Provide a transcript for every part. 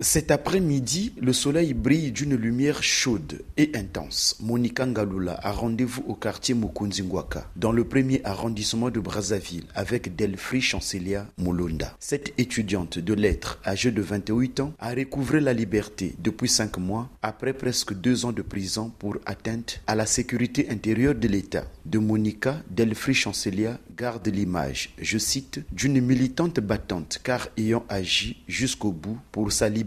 Cet après-midi, le soleil brille d'une lumière chaude et intense. Monica Ngalula a rendez-vous au quartier Mukunzingwaka, dans le premier arrondissement de Brazzaville, avec Delphi Chancelia Mulunda. Cette étudiante de lettres, âgée de 28 ans, a recouvré la liberté depuis 5 mois, après presque 2 ans de prison pour atteinte à la sécurité intérieure de l'État. De Monica, Delphi Chancelia garde l'image, je cite, d'une militante battante, car ayant agi jusqu'au bout pour sa liberté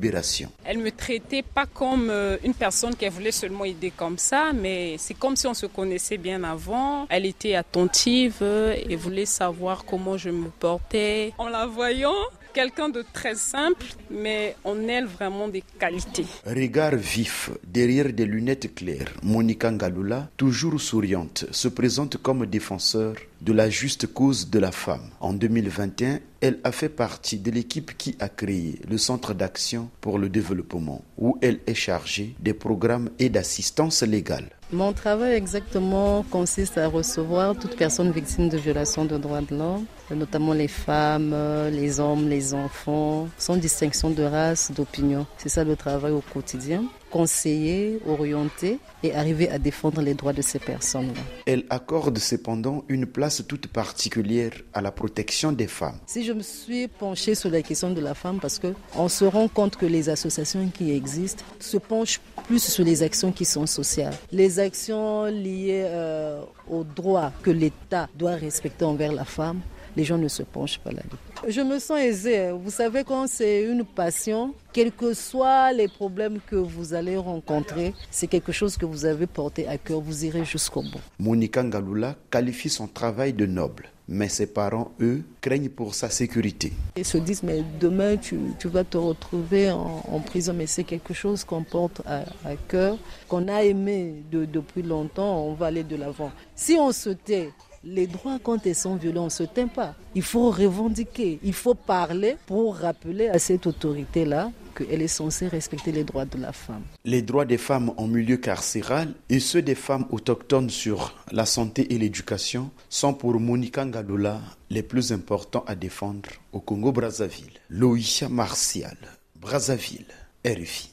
elle me traitait pas comme euh, une personne qui voulait seulement aider comme ça, mais c'est comme si on se connaissait bien avant. Elle était attentive euh, et voulait savoir comment je me portais. En la voyant, quelqu'un de très simple, mais on elle vraiment des qualités. Regard vif, derrière des lunettes claires, Monica Ngalula, toujours souriante, se présente comme défenseur de la juste cause de la femme. En 2021, elle a fait partie de l'équipe qui a créé le Centre d'action pour le développement, où elle est chargée des programmes et d'assistance légale. Mon travail exactement consiste à recevoir toute personne victime de violations de droits de l'homme, notamment les femmes, les hommes, les enfants, sans distinction de race, d'opinion. C'est ça le travail au quotidien conseiller, orienter et arriver à défendre les droits de ces personnes-là. Elle accorde cependant une place toute particulière à la protection des femmes. Si je me suis penchée sur la question de la femme parce que on se rend compte que les associations qui existent se penchent plus sur les actions qui sont sociales. Les actions liées euh, aux droits que l'État doit respecter envers la femme, les gens ne se penchent pas là-dessus. Je me sens aisée. Vous savez, quand c'est une passion, quels que soient les problèmes que vous allez rencontrer, c'est quelque chose que vous avez porté à cœur. Vous irez jusqu'au bout. Monica Ngalula qualifie son travail de noble. Mais ses parents, eux, craignent pour sa sécurité. Ils se disent, mais demain, tu, vas te retrouver en, prison. Mais c'est quelque chose qu'on porte à, cœur, qu'on a aimé depuis longtemps. On va aller de l'avant. Si on se tait, les droits, quand ils sont violés, ne se tait pas. Il faut revendiquer, il faut parler pour rappeler à cette autorité-là qu'elle est censée respecter les droits de la femme. Les droits des femmes en milieu carcéral et ceux des femmes autochtones sur la santé et l'éducation sont pour Monica Ngalola les plus importants à défendre au Congo-Brazzaville. Loïcha Martial, Brazzaville, RFI.